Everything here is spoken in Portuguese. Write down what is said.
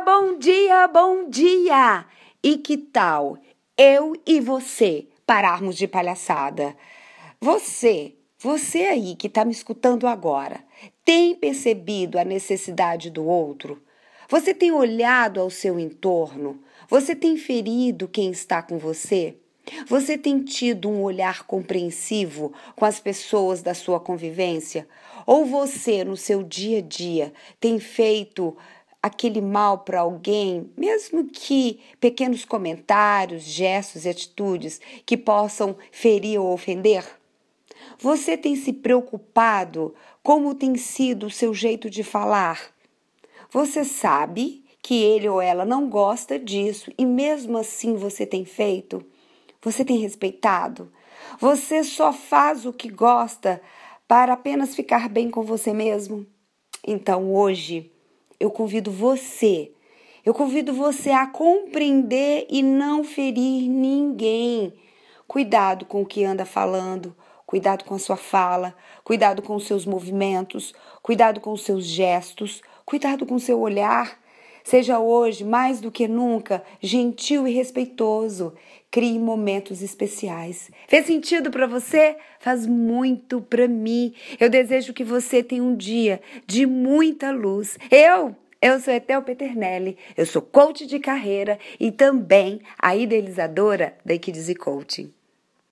bom dia, bom dia! E que tal eu e você pararmos de palhaçada? Você, você aí que está me escutando agora, tem percebido a necessidade do outro? Você tem olhado ao seu entorno? Você tem ferido quem está com você? Você tem tido um olhar compreensivo com as pessoas da sua convivência? Ou você, no seu dia a dia, tem feito aquele mal para alguém, mesmo que pequenos comentários, gestos e atitudes que possam ferir ou ofender? Você tem se preocupado como tem sido o seu jeito de falar? Você sabe que ele ou ela não gosta disso e mesmo assim você tem feito? Você tem respeitado? Você só faz o que gosta para apenas ficar bem com você mesmo? Então hoje eu convido você, eu convido você a compreender e não ferir ninguém. Cuidado com o que anda falando, cuidado com a sua fala, cuidado com os seus movimentos, cuidado com os seus gestos, cuidado com o seu olhar. Seja hoje, mais do que nunca, gentil e respeitoso. Crie momentos especiais. Fez sentido para você? Faz muito para mim. Eu desejo que você tenha um dia de muita luz. Eu eu sou Etel Peternelli, eu sou coach de carreira e também a idealizadora da Equidize Coaching.